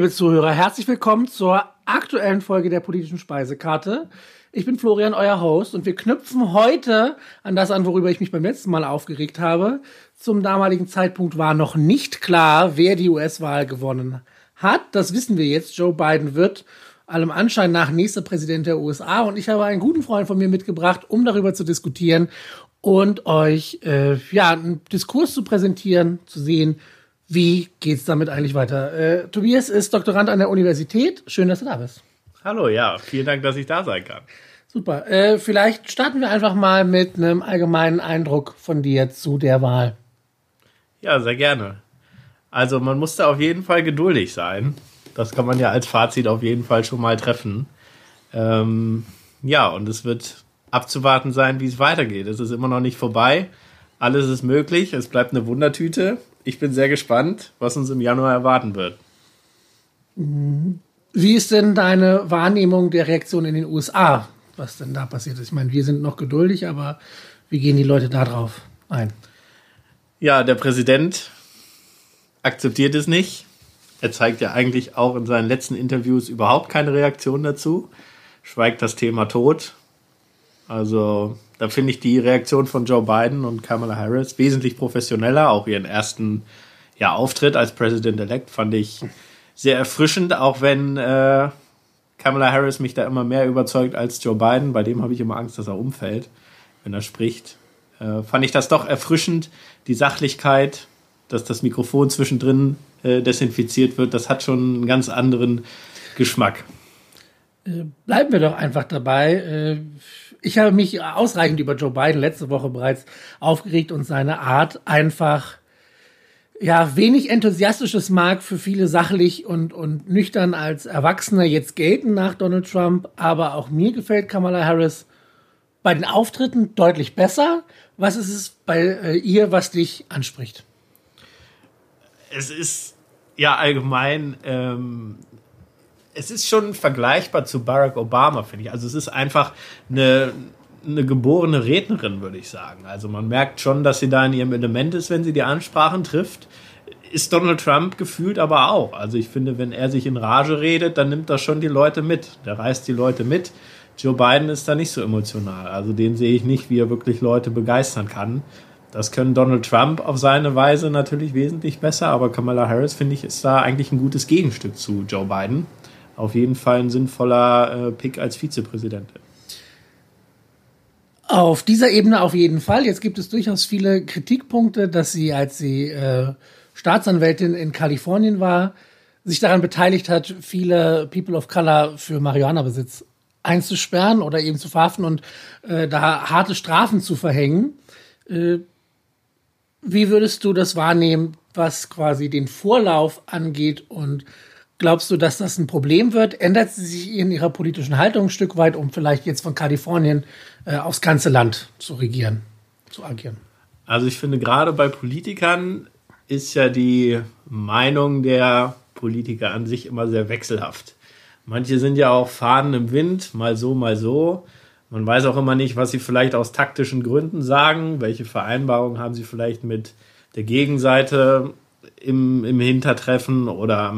Liebe Zuhörer, herzlich willkommen zur aktuellen Folge der politischen Speisekarte. Ich bin Florian, euer Host, und wir knüpfen heute an das an, worüber ich mich beim letzten Mal aufgeregt habe. Zum damaligen Zeitpunkt war noch nicht klar, wer die US-Wahl gewonnen hat. Das wissen wir jetzt. Joe Biden wird allem Anschein nach nächster Präsident der USA. Und ich habe einen guten Freund von mir mitgebracht, um darüber zu diskutieren und euch äh, ja einen Diskurs zu präsentieren, zu sehen, wie geht's damit eigentlich weiter. Äh, Tobias ist Doktorand an der Universität. Schön, dass du da bist. Hallo, ja, vielen Dank, dass ich da sein kann. Super. Äh, vielleicht starten wir einfach mal mit einem allgemeinen Eindruck von dir zu der Wahl. Ja, sehr gerne. Also man muss da auf jeden Fall geduldig sein. Das kann man ja als Fazit auf jeden Fall schon mal treffen. Ähm, ja, und es wird abzuwarten sein, wie es weitergeht. Es ist immer noch nicht vorbei. Alles ist möglich. Es bleibt eine Wundertüte. Ich bin sehr gespannt, was uns im Januar erwarten wird. Wie ist denn deine Wahrnehmung der Reaktion in den USA, was denn da passiert ist? Ich meine, wir sind noch geduldig, aber wie gehen die Leute da drauf ein? Ja, der Präsident akzeptiert es nicht. Er zeigt ja eigentlich auch in seinen letzten Interviews überhaupt keine Reaktion dazu, schweigt das Thema tot. Also da finde ich die Reaktion von Joe Biden und Kamala Harris wesentlich professioneller. Auch ihren ersten ja, Auftritt als President-elect fand ich sehr erfrischend, auch wenn äh, Kamala Harris mich da immer mehr überzeugt als Joe Biden. Bei dem habe ich immer Angst, dass er umfällt, wenn er spricht. Äh, fand ich das doch erfrischend, die Sachlichkeit, dass das Mikrofon zwischendrin äh, desinfiziert wird. Das hat schon einen ganz anderen Geschmack. Äh, bleiben wir doch einfach dabei. Äh, ich habe mich ausreichend über Joe Biden letzte Woche bereits aufgeregt und seine Art einfach ja, wenig enthusiastisches mag für viele sachlich und, und nüchtern als Erwachsener jetzt gelten nach Donald Trump, aber auch mir gefällt Kamala Harris bei den Auftritten deutlich besser. Was ist es bei äh, ihr, was dich anspricht? Es ist ja allgemein, ähm, es ist schon vergleichbar zu Barack Obama, finde ich. Also es ist einfach eine, eine geborene Rednerin, würde ich sagen. Also man merkt schon, dass sie da in ihrem Element ist, wenn sie die Ansprachen trifft. Ist Donald Trump gefühlt aber auch. Also ich finde, wenn er sich in Rage redet, dann nimmt das schon die Leute mit. Der reißt die Leute mit. Joe Biden ist da nicht so emotional. Also den sehe ich nicht, wie er wirklich Leute begeistern kann. Das können Donald Trump auf seine Weise natürlich wesentlich besser, aber Kamala Harris, finde ich, ist da eigentlich ein gutes Gegenstück zu Joe Biden. Auf jeden Fall ein sinnvoller äh, Pick als Vizepräsidentin. Auf dieser Ebene auf jeden Fall. Jetzt gibt es durchaus viele Kritikpunkte, dass sie, als sie äh, Staatsanwältin in Kalifornien war, sich daran beteiligt hat, viele People of Color für Marihuana-Besitz einzusperren oder eben zu verhaften und äh, da harte Strafen zu verhängen. Äh, wie würdest du das wahrnehmen, was quasi den Vorlauf angeht und Glaubst du, dass das ein Problem wird? Ändert sie sich in ihrer politischen Haltung ein Stück weit, um vielleicht jetzt von Kalifornien äh, aufs ganze Land zu regieren, zu agieren? Also ich finde, gerade bei Politikern ist ja die Meinung der Politiker an sich immer sehr wechselhaft. Manche sind ja auch Fahnen im Wind, mal so, mal so. Man weiß auch immer nicht, was sie vielleicht aus taktischen Gründen sagen, welche Vereinbarungen haben sie vielleicht mit der Gegenseite im, im Hintertreffen oder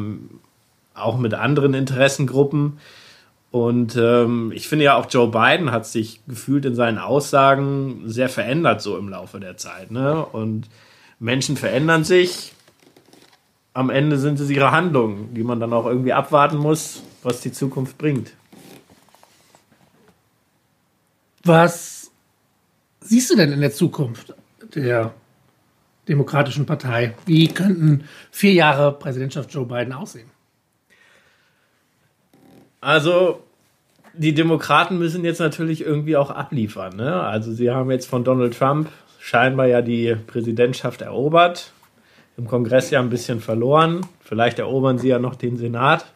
auch mit anderen Interessengruppen. Und ähm, ich finde ja auch Joe Biden hat sich gefühlt in seinen Aussagen sehr verändert so im Laufe der Zeit. Ne? Und Menschen verändern sich. Am Ende sind es ihre Handlungen, die man dann auch irgendwie abwarten muss, was die Zukunft bringt. Was siehst du denn in der Zukunft der Demokratischen Partei? Wie könnten vier Jahre Präsidentschaft Joe Biden aussehen? Also, die Demokraten müssen jetzt natürlich irgendwie auch abliefern. Ne? Also, sie haben jetzt von Donald Trump scheinbar ja die Präsidentschaft erobert, im Kongress ja ein bisschen verloren. Vielleicht erobern sie ja noch den Senat.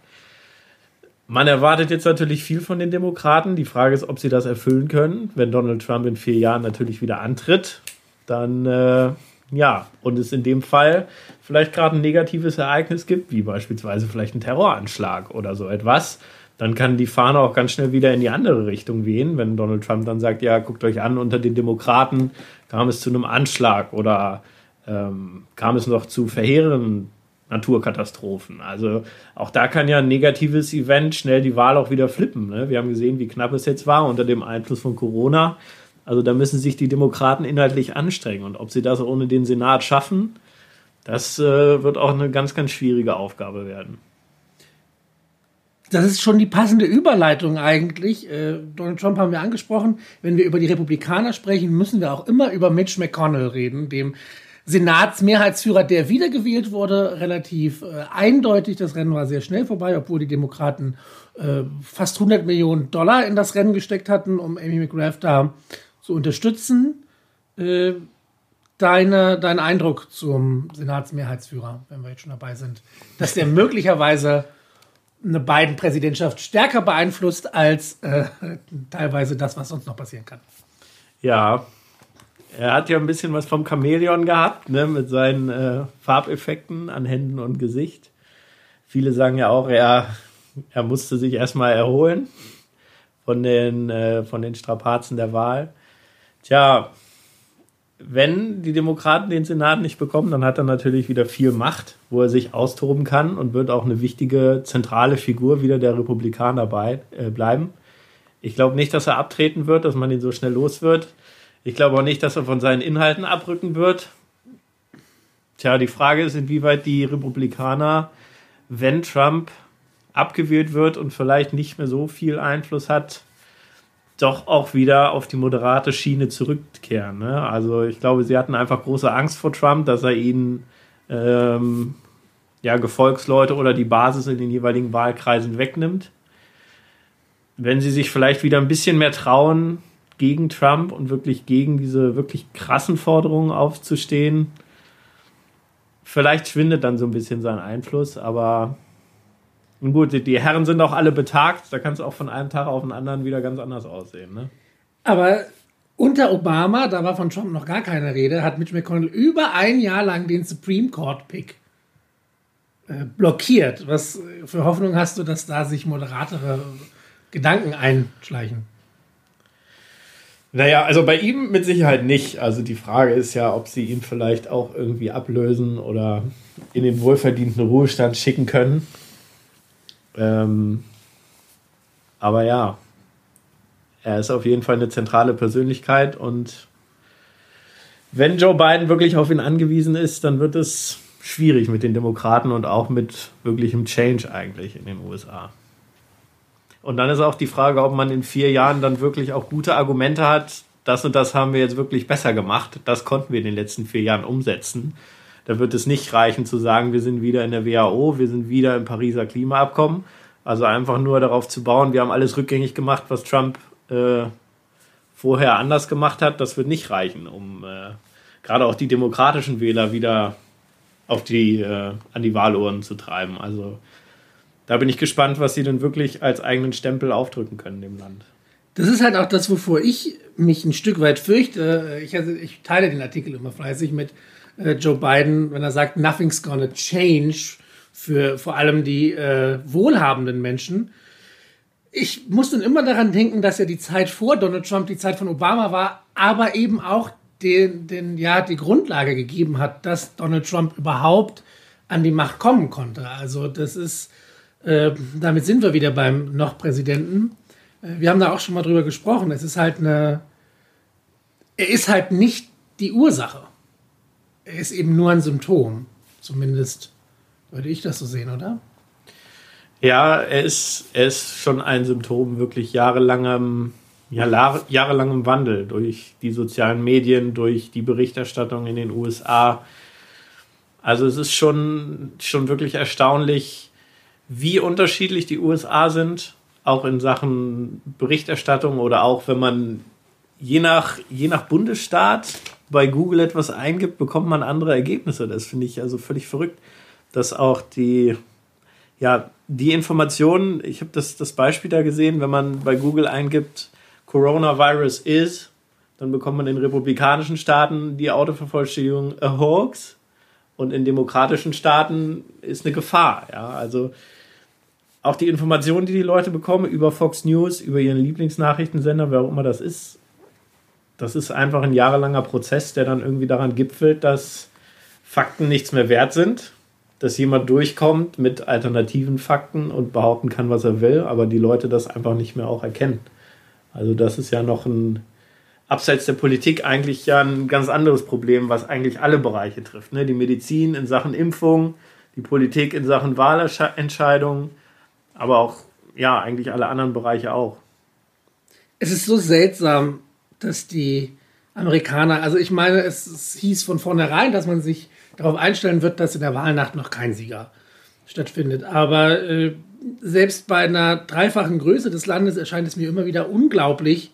Man erwartet jetzt natürlich viel von den Demokraten. Die Frage ist, ob sie das erfüllen können. Wenn Donald Trump in vier Jahren natürlich wieder antritt, dann äh, ja, und es in dem Fall vielleicht gerade ein negatives Ereignis gibt, wie beispielsweise vielleicht ein Terroranschlag oder so etwas, dann kann die Fahne auch ganz schnell wieder in die andere Richtung wehen, wenn Donald Trump dann sagt, ja, guckt euch an, unter den Demokraten kam es zu einem Anschlag oder ähm, kam es noch zu verheerenden Naturkatastrophen. Also auch da kann ja ein negatives Event schnell die Wahl auch wieder flippen. Ne? Wir haben gesehen, wie knapp es jetzt war unter dem Einfluss von Corona. Also da müssen sich die Demokraten inhaltlich anstrengen. Und ob sie das ohne den Senat schaffen, das äh, wird auch eine ganz, ganz schwierige Aufgabe werden. Das ist schon die passende Überleitung eigentlich. Äh, Donald Trump haben wir angesprochen. Wenn wir über die Republikaner sprechen, müssen wir auch immer über Mitch McConnell reden, dem Senatsmehrheitsführer, der wiedergewählt wurde, relativ äh, eindeutig. Das Rennen war sehr schnell vorbei, obwohl die Demokraten äh, fast 100 Millionen Dollar in das Rennen gesteckt hatten, um Amy McGrath da zu unterstützen. Äh, deine, dein Eindruck zum Senatsmehrheitsführer, wenn wir jetzt schon dabei sind, dass der möglicherweise eine beiden Präsidentschaft stärker beeinflusst als äh, teilweise das, was sonst noch passieren kann. Ja, er hat ja ein bisschen was vom Chamäleon gehabt, ne, mit seinen äh, Farbeffekten an Händen und Gesicht. Viele sagen ja auch, er, er musste sich erstmal erholen von den, äh, von den Strapazen der Wahl. Tja, wenn die Demokraten den Senat nicht bekommen, dann hat er natürlich wieder viel Macht, wo er sich austoben kann und wird auch eine wichtige zentrale Figur wieder der Republikaner bei, äh, bleiben. Ich glaube nicht, dass er abtreten wird, dass man ihn so schnell los wird. Ich glaube auch nicht, dass er von seinen Inhalten abrücken wird. Tja, die Frage ist, inwieweit die Republikaner, wenn Trump abgewählt wird und vielleicht nicht mehr so viel Einfluss hat, doch auch wieder auf die moderate Schiene zurückkehren. Ne? Also ich glaube, sie hatten einfach große Angst vor Trump, dass er ihnen ähm, ja, Gefolgsleute oder die Basis in den jeweiligen Wahlkreisen wegnimmt. Wenn sie sich vielleicht wieder ein bisschen mehr trauen, gegen Trump und wirklich gegen diese wirklich krassen Forderungen aufzustehen. Vielleicht schwindet dann so ein bisschen sein Einfluss, aber gut, die Herren sind auch alle betagt, da kann es auch von einem Tag auf den anderen wieder ganz anders aussehen. Ne? Aber unter Obama, da war von Trump noch gar keine Rede, hat Mitch McConnell über ein Jahr lang den Supreme Court Pick äh, blockiert. Was für Hoffnung hast du, dass da sich moderatere Gedanken einschleichen? Naja, also bei ihm mit Sicherheit nicht. Also die Frage ist ja, ob sie ihn vielleicht auch irgendwie ablösen oder in den wohlverdienten Ruhestand schicken können. Ähm, aber ja, er ist auf jeden Fall eine zentrale Persönlichkeit und wenn Joe Biden wirklich auf ihn angewiesen ist, dann wird es schwierig mit den Demokraten und auch mit wirklichem Change eigentlich in den USA. Und dann ist auch die Frage, ob man in vier Jahren dann wirklich auch gute Argumente hat. Das und das haben wir jetzt wirklich besser gemacht. Das konnten wir in den letzten vier Jahren umsetzen. Da wird es nicht reichen zu sagen, wir sind wieder in der WHO, wir sind wieder im Pariser Klimaabkommen. Also einfach nur darauf zu bauen, wir haben alles rückgängig gemacht, was Trump äh, vorher anders gemacht hat. Das wird nicht reichen, um äh, gerade auch die demokratischen Wähler wieder auf die, äh, an die Wahlurnen zu treiben. Also da bin ich gespannt, was sie denn wirklich als eigenen Stempel aufdrücken können dem Land. Das ist halt auch das, wovor ich mich ein Stück weit fürchte. Ich, also, ich teile den Artikel immer fleißig mit Joe Biden, wenn er sagt, nothing's gonna change für vor allem die äh, wohlhabenden Menschen. Ich muss dann immer daran denken, dass ja die Zeit vor Donald Trump die Zeit von Obama war, aber eben auch den, den, ja, die Grundlage gegeben hat, dass Donald Trump überhaupt an die Macht kommen konnte. Also das ist äh, damit sind wir wieder beim Noch-Präsidenten. Äh, wir haben da auch schon mal drüber gesprochen. Es ist halt eine. Er ist halt nicht die Ursache. Er ist eben nur ein Symptom. Zumindest würde ich das so sehen, oder? Ja, er ist, er ist schon ein Symptom wirklich jahrelangem, ja, jahrelangem Wandel durch die sozialen Medien, durch die Berichterstattung in den USA. Also es ist schon, schon wirklich erstaunlich, wie unterschiedlich die USA sind, auch in Sachen Berichterstattung oder auch wenn man je nach, je nach Bundesstaat bei Google etwas eingibt, bekommt man andere Ergebnisse. Das finde ich also völlig verrückt, dass auch die, ja, die Informationen, ich habe das, das Beispiel da gesehen, wenn man bei Google eingibt, Coronavirus is, dann bekommt man in republikanischen Staaten die Autovervollständigung a hoax und in demokratischen Staaten ist eine Gefahr. Ja, also auch die Informationen, die die Leute bekommen über Fox News, über ihren Lieblingsnachrichtensender, wer auch immer das ist, das ist einfach ein jahrelanger Prozess, der dann irgendwie daran gipfelt, dass Fakten nichts mehr wert sind dass jemand durchkommt mit alternativen Fakten und behaupten kann, was er will, aber die Leute das einfach nicht mehr auch erkennen. Also das ist ja noch ein, abseits der Politik eigentlich ja ein ganz anderes Problem, was eigentlich alle Bereiche trifft. Ne? Die Medizin in Sachen Impfung, die Politik in Sachen Wahlentscheidungen, aber auch, ja, eigentlich alle anderen Bereiche auch. Es ist so seltsam, dass die Amerikaner, also ich meine, es, es hieß von vornherein, dass man sich darauf einstellen wird, dass in der Wahlnacht noch kein Sieger stattfindet. Aber äh, selbst bei einer dreifachen Größe des Landes erscheint es mir immer wieder unglaublich,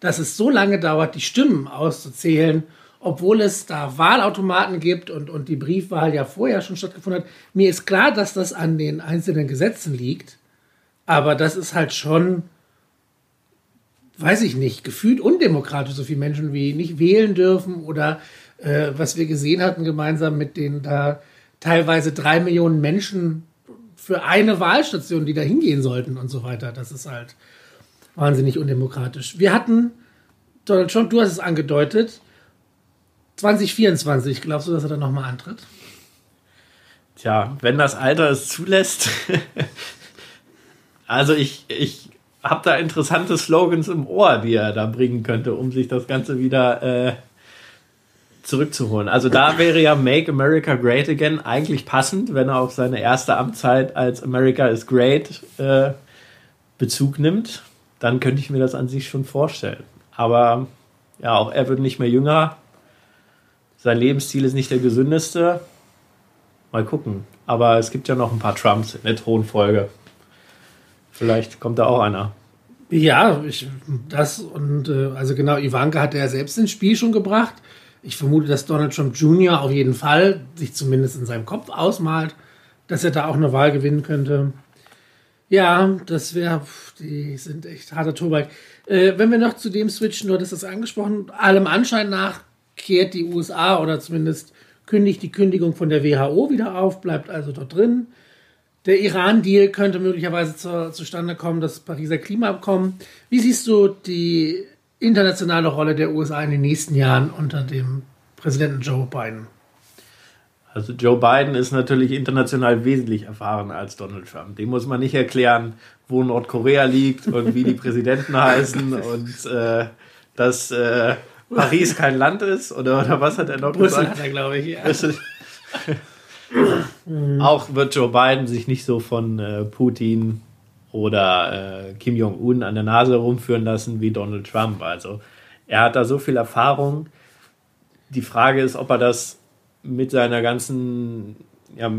dass es so lange dauert, die Stimmen auszuzählen, obwohl es da Wahlautomaten gibt und, und die Briefwahl ja vorher schon stattgefunden hat. Mir ist klar, dass das an den einzelnen Gesetzen liegt, aber das ist halt schon, weiß ich nicht, gefühlt undemokratisch, so viele Menschen wie nicht wählen dürfen oder äh, was wir gesehen hatten gemeinsam mit den da teilweise drei Millionen Menschen für eine Wahlstation, die da hingehen sollten und so weiter. Das ist halt wahnsinnig undemokratisch. Wir hatten, Donald Trump, du hast es angedeutet, 2024, glaubst du, dass er dann nochmal antritt? Tja, wenn das Alter es zulässt. also ich, ich habe da interessante Slogans im Ohr, die er da bringen könnte, um sich das Ganze wieder äh, zurückzuholen. Also da wäre ja Make America Great Again eigentlich passend, wenn er auf seine erste Amtszeit als America is Great äh, Bezug nimmt. Dann könnte ich mir das an sich schon vorstellen. Aber ja, auch er wird nicht mehr jünger. Sein Lebensstil ist nicht der gesündeste. Mal gucken. Aber es gibt ja noch ein paar Trumps in der Thronfolge. Vielleicht kommt da auch einer. Ja, ich, das und äh, also genau, Ivanka hat er selbst ins Spiel schon gebracht. Ich vermute, dass Donald Trump Jr. auf jeden Fall sich zumindest in seinem Kopf ausmalt, dass er da auch eine Wahl gewinnen könnte. Ja, das wäre, die sind echt harter Tobak. Äh, wenn wir noch zu dem switchen, du hattest das angesprochen, allem Anschein nach kehrt die USA oder zumindest kündigt die Kündigung von der WHO wieder auf, bleibt also dort drin. Der Iran-Deal könnte möglicherweise zu, zustande kommen, das Pariser Klimaabkommen. Wie siehst du die internationale Rolle der USA in den nächsten Jahren unter dem Präsidenten Joe Biden? Also Joe Biden ist natürlich international wesentlich erfahrener als Donald Trump. Dem muss man nicht erklären, wo Nordkorea liegt und wie die Präsidenten heißen und äh, dass äh, Paris kein Land ist oder, oder was hat er noch Brüssel gesagt? hat er, glaube ich. Ja. Auch wird Joe Biden sich nicht so von äh, Putin oder äh, Kim Jong-un an der Nase rumführen lassen wie Donald Trump. Also er hat da so viel Erfahrung. Die Frage ist, ob er das mit seiner ganzen, ja,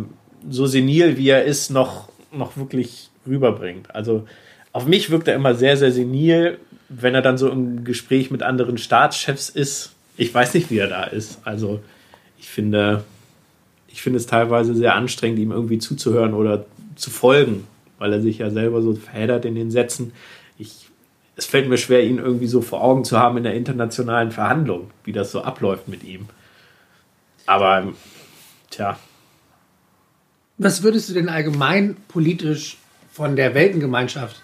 so senil wie er ist, noch, noch wirklich rüberbringt. Also auf mich wirkt er immer sehr, sehr senil, wenn er dann so im Gespräch mit anderen Staatschefs ist. Ich weiß nicht, wie er da ist. Also ich finde, ich finde es teilweise sehr anstrengend, ihm irgendwie zuzuhören oder zu folgen weil er sich ja selber so verheddert in den Sätzen. Ich, es fällt mir schwer, ihn irgendwie so vor Augen zu haben in der internationalen Verhandlung, wie das so abläuft mit ihm. Aber, tja. Was würdest du denn allgemein politisch von der Weltengemeinschaft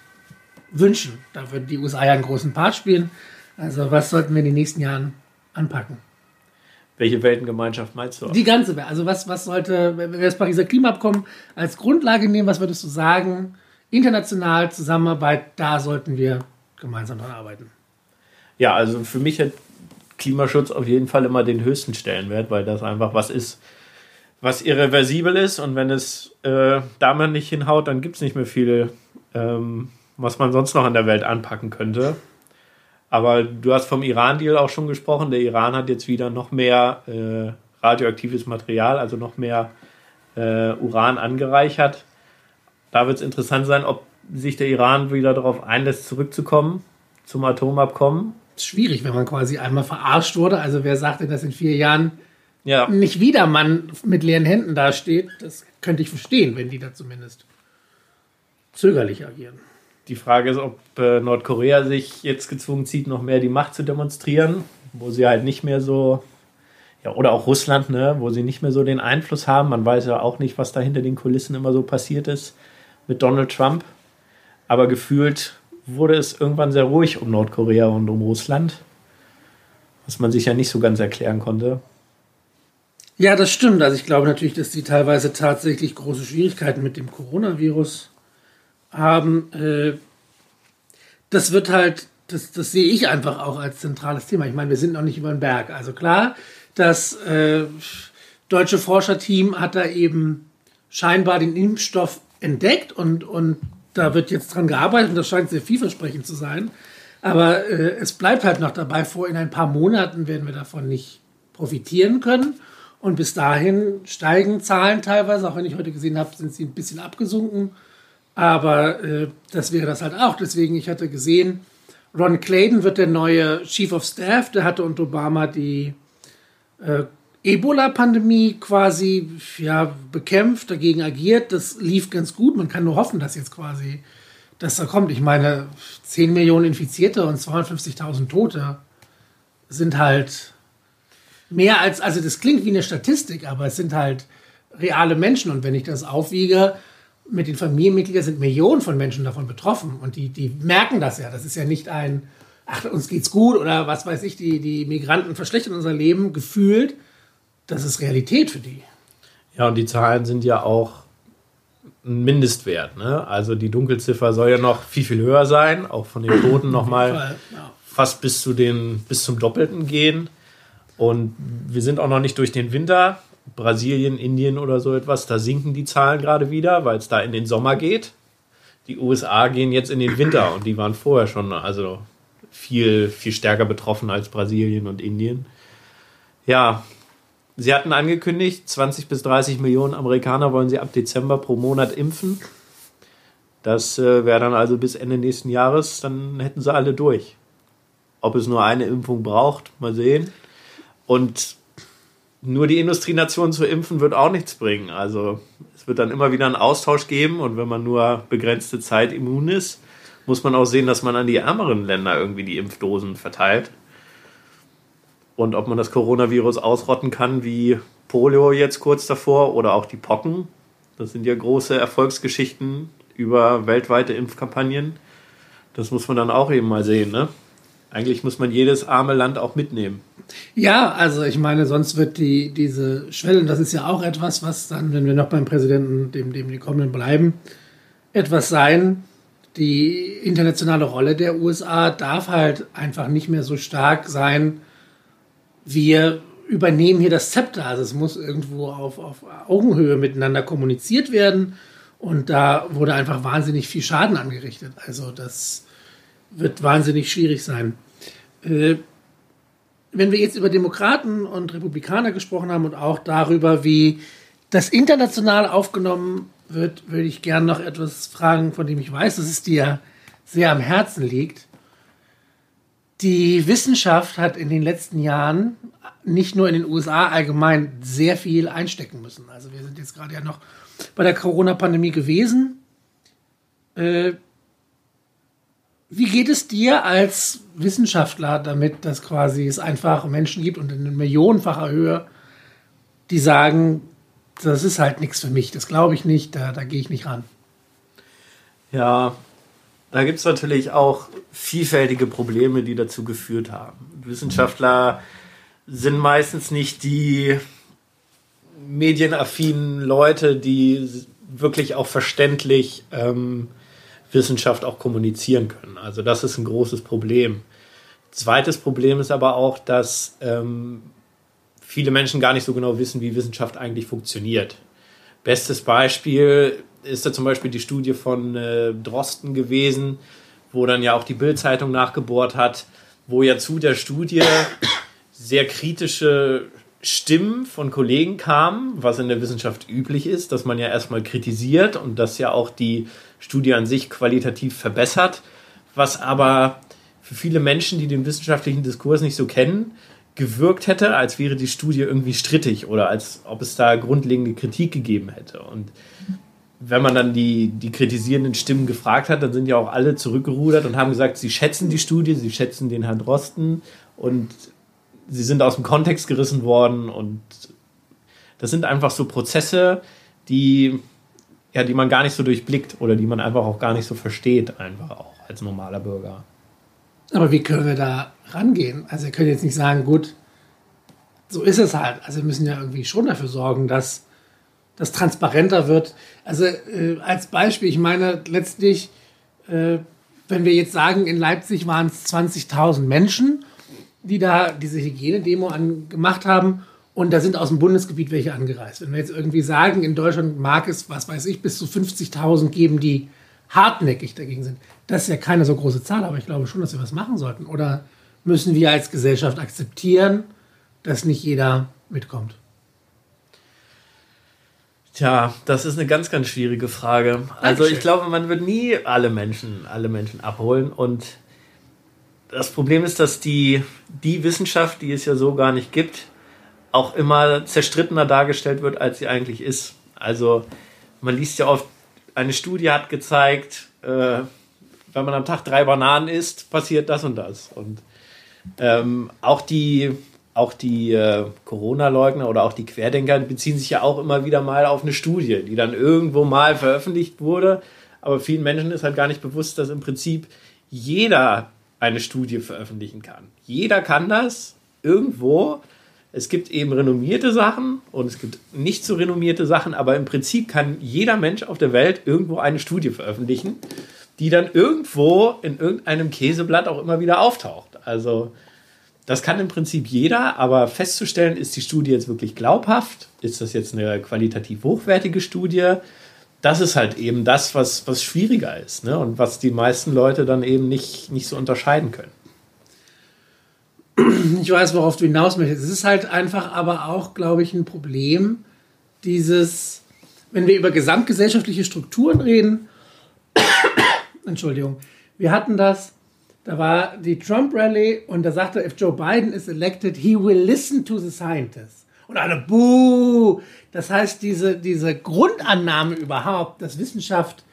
wünschen? Da würden die USA ja einen großen Part spielen. Also, was sollten wir in den nächsten Jahren anpacken? Welche Weltengemeinschaft meinst du? Die ganze Welt. Also was, was sollte, wenn wir das Pariser Klimaabkommen als Grundlage nehmen, was würdest du sagen? International Zusammenarbeit, da sollten wir gemeinsam dran arbeiten. Ja, also für mich hat Klimaschutz auf jeden Fall immer den höchsten Stellenwert, weil das einfach was ist, was irreversibel ist und wenn es äh, damit nicht hinhaut, dann gibt es nicht mehr viel, ähm, was man sonst noch in der Welt anpacken könnte. Aber du hast vom Iran-Deal auch schon gesprochen. Der Iran hat jetzt wieder noch mehr äh, radioaktives Material, also noch mehr äh, Uran angereichert. Da wird es interessant sein, ob sich der Iran wieder darauf einlässt, zurückzukommen zum Atomabkommen. Schwierig, wenn man quasi einmal verarscht wurde. Also wer sagt denn, dass in vier Jahren ja. nicht wieder man mit leeren Händen dasteht? Das könnte ich verstehen, wenn die da zumindest zögerlich agieren. Die Frage ist, ob äh, Nordkorea sich jetzt gezwungen sieht, noch mehr die Macht zu demonstrieren, wo sie halt nicht mehr so, ja, oder auch Russland, ne, wo sie nicht mehr so den Einfluss haben. Man weiß ja auch nicht, was da hinter den Kulissen immer so passiert ist mit Donald Trump. Aber gefühlt wurde es irgendwann sehr ruhig um Nordkorea und um Russland, was man sich ja nicht so ganz erklären konnte. Ja, das stimmt. Also ich glaube natürlich, dass die teilweise tatsächlich große Schwierigkeiten mit dem Coronavirus haben. Äh, das wird halt, das, das sehe ich einfach auch als zentrales Thema. Ich meine, wir sind noch nicht über den Berg. Also klar, das äh, deutsche Forscherteam hat da eben scheinbar den Impfstoff entdeckt und, und da wird jetzt dran gearbeitet und das scheint sehr vielversprechend zu sein. Aber äh, es bleibt halt noch dabei, vor in ein paar Monaten werden wir davon nicht profitieren können. Und bis dahin steigen Zahlen teilweise, auch wenn ich heute gesehen habe, sind sie ein bisschen abgesunken. Aber äh, das wäre das halt auch. Deswegen, ich hatte gesehen, Ron Clayton wird der neue Chief of Staff. Der hatte unter Obama die äh, Ebola-Pandemie quasi ja, bekämpft, dagegen agiert. Das lief ganz gut. Man kann nur hoffen, dass jetzt quasi das da kommt. Ich meine, 10 Millionen Infizierte und 250.000 Tote sind halt mehr als, also das klingt wie eine Statistik, aber es sind halt reale Menschen. Und wenn ich das aufwiege, mit den Familienmitgliedern sind Millionen von Menschen davon betroffen. Und die, die merken das ja. Das ist ja nicht ein, ach, uns geht's gut oder was weiß ich, die, die Migranten verschlechtern unser Leben gefühlt das ist Realität für die. Ja, und die Zahlen sind ja auch ein Mindestwert. Ne? Also die Dunkelziffer soll ja noch viel, viel höher sein, auch von den Toten nochmal ja. fast bis, zu den, bis zum Doppelten gehen. Und wir sind auch noch nicht durch den Winter. Brasilien, Indien oder so etwas, da sinken die Zahlen gerade wieder, weil es da in den Sommer geht. Die USA gehen jetzt in den Winter und die waren vorher schon also viel, viel stärker betroffen als Brasilien und Indien. Ja, Sie hatten angekündigt, 20 bis 30 Millionen Amerikaner wollen sie ab Dezember pro Monat impfen. Das äh, wäre dann also bis Ende nächsten Jahres, dann hätten sie alle durch. Ob es nur eine Impfung braucht, mal sehen. Und nur die Industrienation zu impfen wird auch nichts bringen. Also es wird dann immer wieder einen Austausch geben und wenn man nur begrenzte Zeit immun ist, muss man auch sehen, dass man an die ärmeren Länder irgendwie die Impfdosen verteilt. Und ob man das Coronavirus ausrotten kann, wie Polio jetzt kurz davor oder auch die Pocken. Das sind ja große Erfolgsgeschichten über weltweite Impfkampagnen. Das muss man dann auch eben mal sehen, ne? Eigentlich muss man jedes arme Land auch mitnehmen. Ja, also ich meine, sonst wird die, diese Schwelle, und das ist ja auch etwas, was dann, wenn wir noch beim Präsidenten, dem, dem die kommenden bleiben, etwas sein. Die internationale Rolle der USA darf halt einfach nicht mehr so stark sein, wir übernehmen hier das Zepter. Also es muss irgendwo auf, auf Augenhöhe miteinander kommuniziert werden. Und da wurde einfach wahnsinnig viel Schaden angerichtet. Also das wird wahnsinnig schwierig sein. Äh, wenn wir jetzt über Demokraten und Republikaner gesprochen haben und auch darüber, wie das international aufgenommen wird, würde ich gerne noch etwas fragen, von dem ich weiß, dass es dir sehr am Herzen liegt. Die Wissenschaft hat in den letzten Jahren nicht nur in den USA allgemein sehr viel einstecken müssen. Also wir sind jetzt gerade ja noch bei der Corona-Pandemie gewesen. Äh, wie geht es dir als Wissenschaftler damit, dass quasi es einfach Menschen gibt und in millionenfacher Höhe, die sagen, das ist halt nichts für mich, das glaube ich nicht, da, da gehe ich nicht ran. Ja, da gibt es natürlich auch vielfältige Probleme, die dazu geführt haben. Wissenschaftler sind meistens nicht die medienaffinen Leute, die wirklich auch verständlich ähm, Wissenschaft auch kommunizieren können. Also das ist ein großes Problem. Zweites Problem ist aber auch, dass ähm, viele Menschen gar nicht so genau wissen, wie Wissenschaft eigentlich funktioniert. Bestes Beispiel ist da zum Beispiel die Studie von äh, Drosten gewesen, wo dann ja auch die Bild-Zeitung nachgebohrt hat, wo ja zu der Studie sehr kritische Stimmen von Kollegen kamen, was in der Wissenschaft üblich ist, dass man ja erstmal kritisiert und das ja auch die Studie an sich qualitativ verbessert, was aber für viele Menschen, die den wissenschaftlichen Diskurs nicht so kennen, gewirkt hätte, als wäre die Studie irgendwie strittig oder als ob es da grundlegende Kritik gegeben hätte. Und wenn man dann die, die kritisierenden Stimmen gefragt hat, dann sind ja auch alle zurückgerudert und haben gesagt, sie schätzen die Studie, sie schätzen den Herrn Drosten und sie sind aus dem Kontext gerissen worden und das sind einfach so Prozesse, die, ja, die man gar nicht so durchblickt oder die man einfach auch gar nicht so versteht, einfach auch als normaler Bürger. Aber wie können wir da rangehen? Also wir können jetzt nicht sagen, gut, so ist es halt. Also wir müssen ja irgendwie schon dafür sorgen, dass das transparenter wird. Also äh, als Beispiel, ich meine letztlich, äh, wenn wir jetzt sagen, in Leipzig waren es 20.000 Menschen, die da diese Hygienedemo gemacht haben und da sind aus dem Bundesgebiet welche angereist. Wenn wir jetzt irgendwie sagen, in Deutschland mag es, was weiß ich, bis zu 50.000 geben, die hartnäckig dagegen sind. Das ist ja keine so große Zahl, aber ich glaube schon, dass wir was machen sollten. Oder müssen wir als Gesellschaft akzeptieren, dass nicht jeder mitkommt? Tja, das ist eine ganz, ganz schwierige Frage. Also ich glaube, man wird nie alle Menschen, alle Menschen abholen. Und das Problem ist, dass die, die Wissenschaft, die es ja so gar nicht gibt, auch immer zerstrittener dargestellt wird, als sie eigentlich ist. Also man liest ja oft, eine Studie hat gezeigt, äh, wenn man am Tag drei Bananen isst, passiert das und das. Und ähm, auch die, auch die äh, Corona-Leugner oder auch die Querdenker beziehen sich ja auch immer wieder mal auf eine Studie, die dann irgendwo mal veröffentlicht wurde. Aber vielen Menschen ist halt gar nicht bewusst, dass im Prinzip jeder eine Studie veröffentlichen kann. Jeder kann das irgendwo es gibt eben renommierte Sachen und es gibt nicht so renommierte Sachen, aber im Prinzip kann jeder Mensch auf der Welt irgendwo eine Studie veröffentlichen, die dann irgendwo in irgendeinem Käseblatt auch immer wieder auftaucht. Also das kann im Prinzip jeder, aber festzustellen, ist die Studie jetzt wirklich glaubhaft? Ist das jetzt eine qualitativ hochwertige Studie? Das ist halt eben das, was, was schwieriger ist ne? und was die meisten Leute dann eben nicht, nicht so unterscheiden können. ich weiß, worauf du hinaus möchtest. Es ist halt einfach aber auch, glaube ich, ein Problem, dieses, wenn wir über gesamtgesellschaftliche Strukturen reden, Entschuldigung, wir hatten das, da war die Trump-Rally und da sagte, if Joe Biden is elected, he will listen to the scientists. Und alle, buh! Das heißt, diese, diese Grundannahme überhaupt, dass Wissenschaft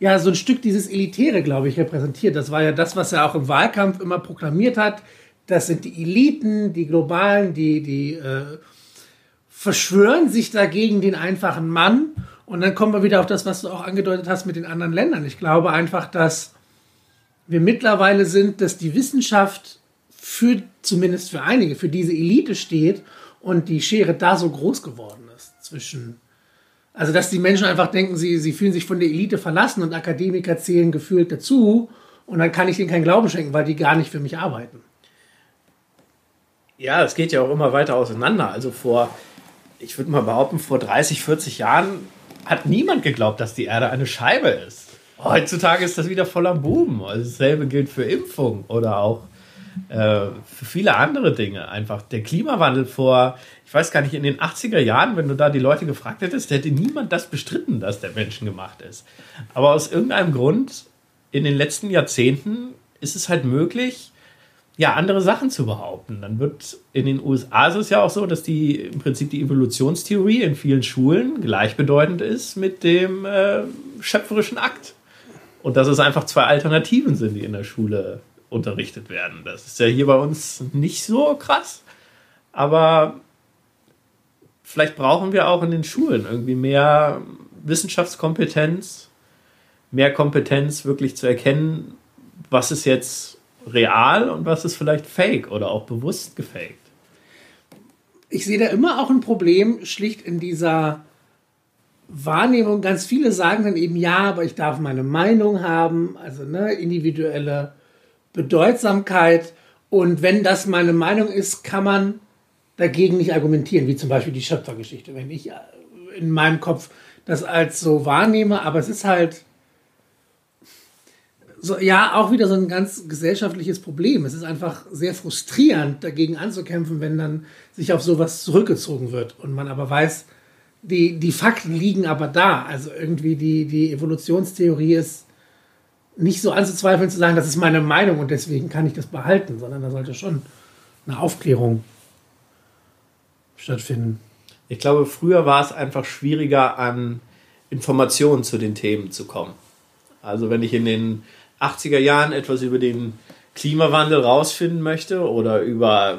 ja so ein Stück dieses Elitäre, glaube ich, repräsentiert. Das war ja das, was er auch im Wahlkampf immer proklamiert hat das sind die Eliten, die globalen, die, die äh, verschwören sich dagegen den einfachen Mann. Und dann kommen wir wieder auf das, was du auch angedeutet hast mit den anderen Ländern. Ich glaube einfach, dass wir mittlerweile sind, dass die Wissenschaft für, zumindest für einige, für diese Elite steht und die Schere da so groß geworden ist zwischen also, dass die Menschen einfach denken, sie, sie fühlen sich von der Elite verlassen und Akademiker zählen gefühlt dazu und dann kann ich denen keinen Glauben schenken, weil die gar nicht für mich arbeiten. Ja, es geht ja auch immer weiter auseinander. Also vor, ich würde mal behaupten, vor 30, 40 Jahren hat niemand geglaubt, dass die Erde eine Scheibe ist. Heutzutage ist das wieder voller Buben. Also dasselbe gilt für Impfung oder auch für viele andere Dinge. Einfach der Klimawandel vor, ich weiß gar nicht, in den 80er Jahren, wenn du da die Leute gefragt hättest, hätte niemand das bestritten, dass der Menschen gemacht ist. Aber aus irgendeinem Grund in den letzten Jahrzehnten ist es halt möglich, ja, andere Sachen zu behaupten. Dann wird in den USA ist es ja auch so, dass die im Prinzip die Evolutionstheorie in vielen Schulen gleichbedeutend ist mit dem äh, schöpferischen Akt. Und dass es einfach zwei Alternativen sind, die in der Schule unterrichtet werden. Das ist ja hier bei uns nicht so krass. Aber vielleicht brauchen wir auch in den Schulen irgendwie mehr Wissenschaftskompetenz, mehr Kompetenz, wirklich zu erkennen, was ist jetzt real und was ist vielleicht fake oder auch bewusst gefaked? Ich sehe da immer auch ein Problem, schlicht in dieser Wahrnehmung. Ganz viele sagen dann eben, ja, aber ich darf meine Meinung haben, also ne, individuelle Bedeutsamkeit. Und wenn das meine Meinung ist, kann man dagegen nicht argumentieren, wie zum Beispiel die Schöpfergeschichte. Wenn ich in meinem Kopf das als so wahrnehme, aber es ist halt so, ja, auch wieder so ein ganz gesellschaftliches Problem. Es ist einfach sehr frustrierend, dagegen anzukämpfen, wenn dann sich auf sowas zurückgezogen wird und man aber weiß, die, die Fakten liegen aber da. Also irgendwie die, die Evolutionstheorie ist nicht so anzuzweifeln, zu sagen, das ist meine Meinung und deswegen kann ich das behalten, sondern da sollte schon eine Aufklärung stattfinden. Ich glaube, früher war es einfach schwieriger, an Informationen zu den Themen zu kommen. Also wenn ich in den 80er Jahren etwas über den Klimawandel rausfinden möchte oder über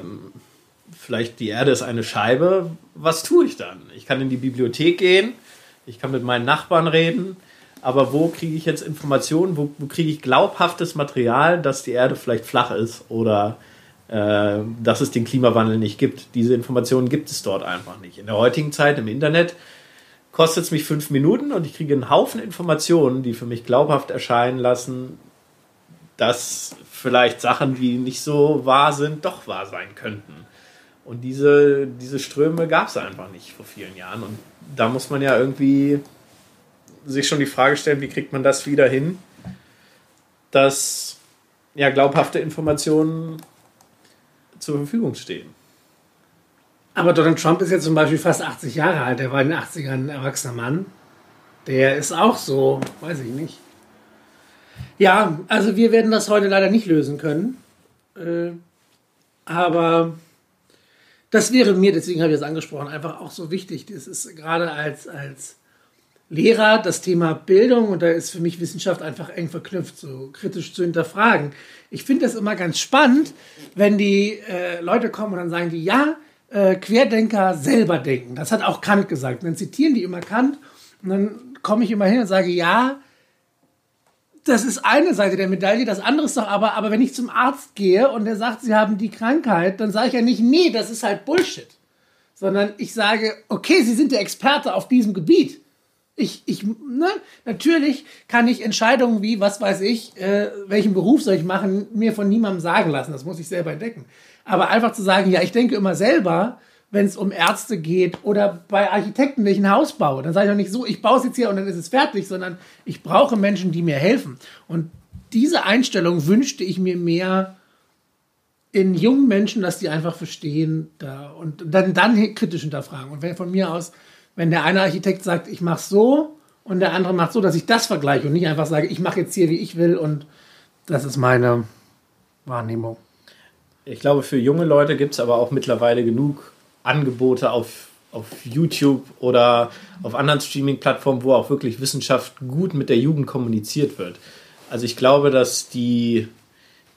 vielleicht die Erde ist eine Scheibe, was tue ich dann? Ich kann in die Bibliothek gehen, ich kann mit meinen Nachbarn reden, aber wo kriege ich jetzt Informationen, wo, wo kriege ich glaubhaftes Material, dass die Erde vielleicht flach ist oder äh, dass es den Klimawandel nicht gibt. Diese Informationen gibt es dort einfach nicht. In der heutigen Zeit im Internet kostet es mich fünf Minuten und ich kriege einen Haufen Informationen, die für mich glaubhaft erscheinen lassen, dass vielleicht Sachen, die nicht so wahr sind, doch wahr sein könnten. Und diese, diese Ströme gab es einfach nicht vor vielen Jahren. Und da muss man ja irgendwie sich schon die Frage stellen, wie kriegt man das wieder hin, dass ja, glaubhafte Informationen zur Verfügung stehen. Aber Donald Trump ist jetzt zum Beispiel fast 80 Jahre alt. Er war in den 80ern ein erwachsener Mann. Der ist auch so, weiß ich nicht. Ja, also wir werden das heute leider nicht lösen können. Äh, aber das wäre mir, deswegen habe ich es angesprochen, einfach auch so wichtig. Das ist gerade als, als Lehrer das Thema Bildung und da ist für mich Wissenschaft einfach eng verknüpft, so kritisch zu hinterfragen. Ich finde das immer ganz spannend, wenn die äh, Leute kommen und dann sagen die, ja, äh, Querdenker selber denken. Das hat auch Kant gesagt. Und dann zitieren die immer Kant und dann komme ich immer hin und sage, ja, das ist eine Seite der Medaille, das andere ist doch aber, aber wenn ich zum Arzt gehe und der sagt, sie haben die Krankheit, dann sage ich ja nicht, nee, das ist halt Bullshit. Sondern ich sage, okay, Sie sind der Experte auf diesem Gebiet. Ich, ich, ne, natürlich kann ich Entscheidungen wie, was weiß ich, äh, welchen Beruf soll ich machen, mir von niemandem sagen lassen. Das muss ich selber entdecken. Aber einfach zu sagen, ja, ich denke immer selber, wenn es um Ärzte geht oder bei Architekten, wenn ich ein Haus baue. Dann sage ich auch nicht so, ich baue es jetzt hier und dann ist es fertig, sondern ich brauche Menschen, die mir helfen. Und diese Einstellung wünschte ich mir mehr in jungen Menschen, dass die einfach verstehen da und dann, dann kritisch hinterfragen. Und wenn von mir aus, wenn der eine Architekt sagt, ich mache so und der andere macht so, dass ich das vergleiche und nicht einfach sage, ich mache jetzt hier, wie ich will und das ist meine Wahrnehmung. Ich glaube, für junge Leute gibt es aber auch mittlerweile genug Angebote auf, auf YouTube oder auf anderen Streaming-Plattformen, wo auch wirklich Wissenschaft gut mit der Jugend kommuniziert wird. Also ich glaube, dass die,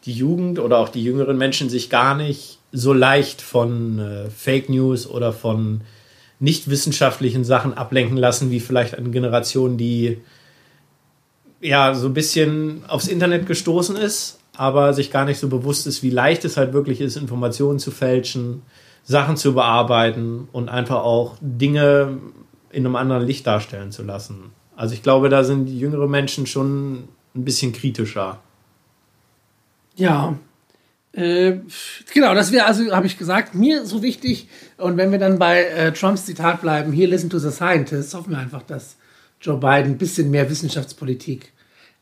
die Jugend oder auch die jüngeren Menschen sich gar nicht so leicht von äh, Fake News oder von nicht wissenschaftlichen Sachen ablenken lassen, wie vielleicht eine Generation, die ja so ein bisschen aufs Internet gestoßen ist, aber sich gar nicht so bewusst ist, wie leicht es halt wirklich ist, Informationen zu fälschen, Sachen zu bearbeiten und einfach auch Dinge in einem anderen Licht darstellen zu lassen. Also ich glaube, da sind jüngere Menschen schon ein bisschen kritischer. Ja, äh, genau, das wäre also, habe ich gesagt, mir so wichtig. Und wenn wir dann bei äh, Trumps Zitat bleiben, hier listen to the scientists, hoffen wir einfach, dass Joe Biden ein bisschen mehr Wissenschaftspolitik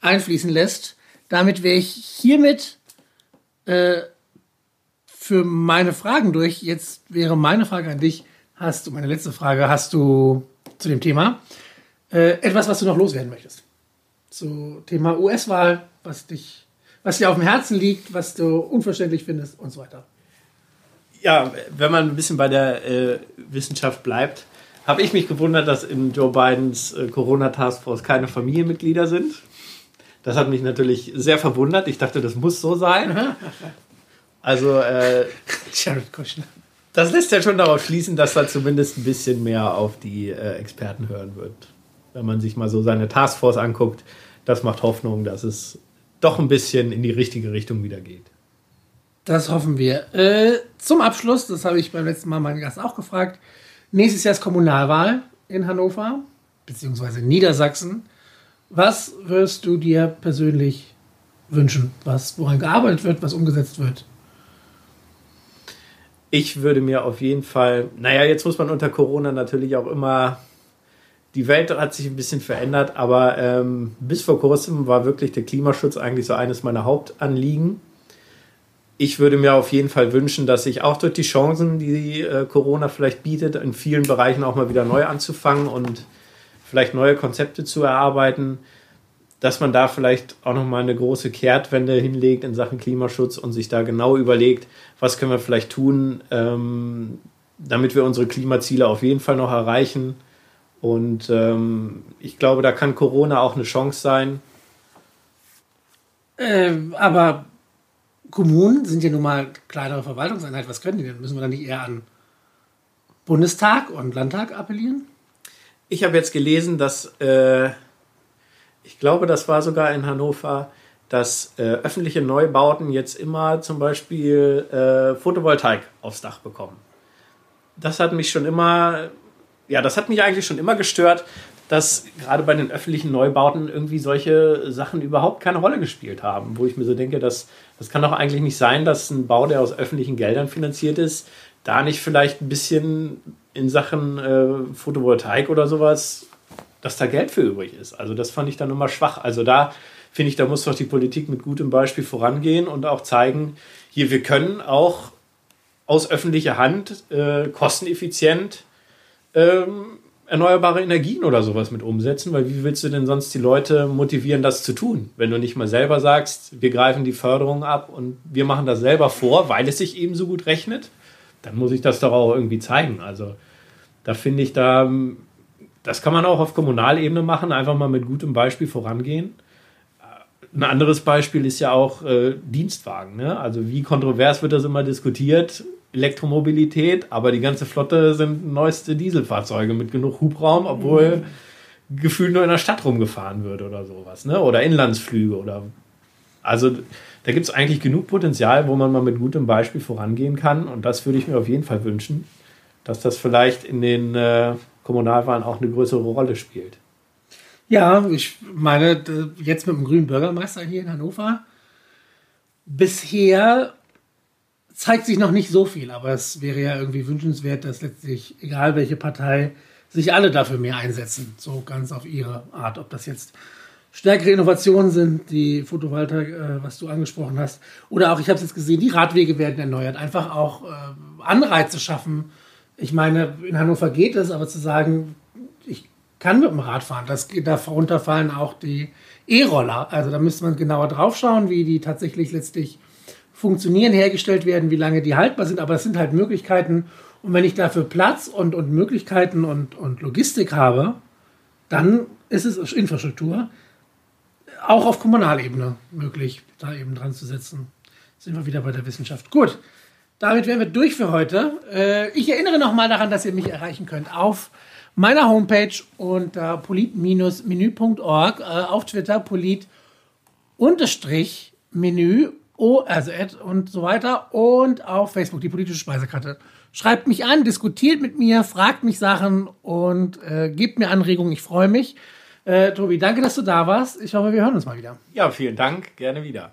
einfließen lässt. Damit wäre ich hiermit äh, für meine Fragen durch. Jetzt wäre meine Frage an dich. Hast du, meine letzte Frage, hast du zu dem Thema äh, etwas, was du noch loswerden möchtest? Zu Thema US-Wahl, was dich, was dir auf dem Herzen liegt, was du unverständlich findest und so weiter. Ja, wenn man ein bisschen bei der äh, Wissenschaft bleibt, habe ich mich gewundert, dass in Joe Bidens äh, Corona-Taskforce keine Familienmitglieder sind. Das hat mich natürlich sehr verwundert. Ich dachte, das muss so sein. Also, äh, Jared Kushner. Das lässt ja schon darauf schließen, dass da zumindest ein bisschen mehr auf die äh, Experten hören wird. Wenn man sich mal so seine Taskforce anguckt, das macht Hoffnung, dass es doch ein bisschen in die richtige Richtung wieder geht. Das hoffen wir. Äh, zum Abschluss, das habe ich beim letzten Mal meinen Gast auch gefragt. Nächstes Jahr ist Kommunalwahl in Hannover, beziehungsweise Niedersachsen. Was wirst du dir persönlich wünschen, was, woran gearbeitet wird, was umgesetzt wird? Ich würde mir auf jeden Fall, naja, jetzt muss man unter Corona natürlich auch immer, die Welt hat sich ein bisschen verändert, aber ähm, bis vor kurzem war wirklich der Klimaschutz eigentlich so eines meiner Hauptanliegen. Ich würde mir auf jeden Fall wünschen, dass ich auch durch die Chancen, die äh, Corona vielleicht bietet, in vielen Bereichen auch mal wieder neu anzufangen und vielleicht neue Konzepte zu erarbeiten, dass man da vielleicht auch nochmal eine große Kehrtwende hinlegt in Sachen Klimaschutz und sich da genau überlegt, was können wir vielleicht tun, ähm, damit wir unsere Klimaziele auf jeden Fall noch erreichen. Und ähm, ich glaube, da kann Corona auch eine Chance sein. Äh, aber Kommunen sind ja nun mal kleinere Verwaltungseinheiten. Was können die denn? Müssen wir dann nicht eher an Bundestag und Landtag appellieren? Ich habe jetzt gelesen, dass äh, ich glaube, das war sogar in Hannover, dass äh, öffentliche Neubauten jetzt immer zum Beispiel äh, Photovoltaik aufs Dach bekommen. Das hat mich schon immer, ja, das hat mich eigentlich schon immer gestört, dass gerade bei den öffentlichen Neubauten irgendwie solche Sachen überhaupt keine Rolle gespielt haben, wo ich mir so denke, dass das kann doch eigentlich nicht sein, dass ein Bau, der aus öffentlichen Geldern finanziert ist, da nicht vielleicht ein bisschen in Sachen äh, Photovoltaik oder sowas, dass da Geld für übrig ist. Also das fand ich dann immer schwach. Also da finde ich, da muss doch die Politik mit gutem Beispiel vorangehen und auch zeigen, hier, wir können auch aus öffentlicher Hand äh, kosteneffizient ähm, erneuerbare Energien oder sowas mit umsetzen, weil wie willst du denn sonst die Leute motivieren, das zu tun, wenn du nicht mal selber sagst, wir greifen die Förderung ab und wir machen das selber vor, weil es sich eben so gut rechnet, dann muss ich das doch auch irgendwie zeigen. Also da finde ich da, das kann man auch auf Kommunalebene machen, einfach mal mit gutem Beispiel vorangehen. Ein anderes Beispiel ist ja auch äh, Dienstwagen. Ne? Also wie kontrovers wird das immer diskutiert? Elektromobilität, aber die ganze Flotte sind neueste Dieselfahrzeuge mit genug Hubraum, obwohl mhm. gefühlt nur in der Stadt rumgefahren wird oder sowas, ne? Oder Inlandsflüge oder also da gibt es eigentlich genug Potenzial, wo man mal mit gutem Beispiel vorangehen kann. Und das würde ich mir auf jeden Fall wünschen, dass das vielleicht in den äh, Kommunalwahlen auch eine größere Rolle spielt. Ja, ich meine, jetzt mit dem grünen Bürgermeister hier in Hannover, bisher zeigt sich noch nicht so viel, aber es wäre ja irgendwie wünschenswert, dass letztlich, egal welche Partei, sich alle dafür mehr einsetzen, so ganz auf ihre Art. Ob das jetzt stärkere Innovationen sind, die Photovoltaik, äh, was du angesprochen hast, oder auch, ich habe es jetzt gesehen, die Radwege werden erneuert, einfach auch äh, Anreize schaffen. Ich meine, in Hannover geht es, aber zu sagen, ich kann mit dem Rad fahren, das, darunter fallen auch die E-Roller. Also da müsste man genauer drauf schauen, wie die tatsächlich letztlich funktionieren, hergestellt werden, wie lange die haltbar sind, aber es sind halt Möglichkeiten. Und wenn ich dafür Platz und, und Möglichkeiten und, und Logistik habe, dann ist es Infrastruktur auch auf Kommunalebene möglich, da eben dran zu setzen. Sind wir wieder bei der Wissenschaft. Gut, damit wären wir durch für heute. Äh, ich erinnere nochmal daran, dass ihr mich erreichen könnt auf meiner Homepage unter polit-menü.org, äh, auf Twitter polit-menü oh, also Ad und so weiter und auf Facebook die politische Speisekarte. Schreibt mich an, diskutiert mit mir, fragt mich Sachen und äh, gebt mir Anregungen. Ich freue mich. Äh, Tobi, danke, dass du da warst. Ich hoffe, wir hören uns mal wieder. Ja, vielen Dank. Gerne wieder.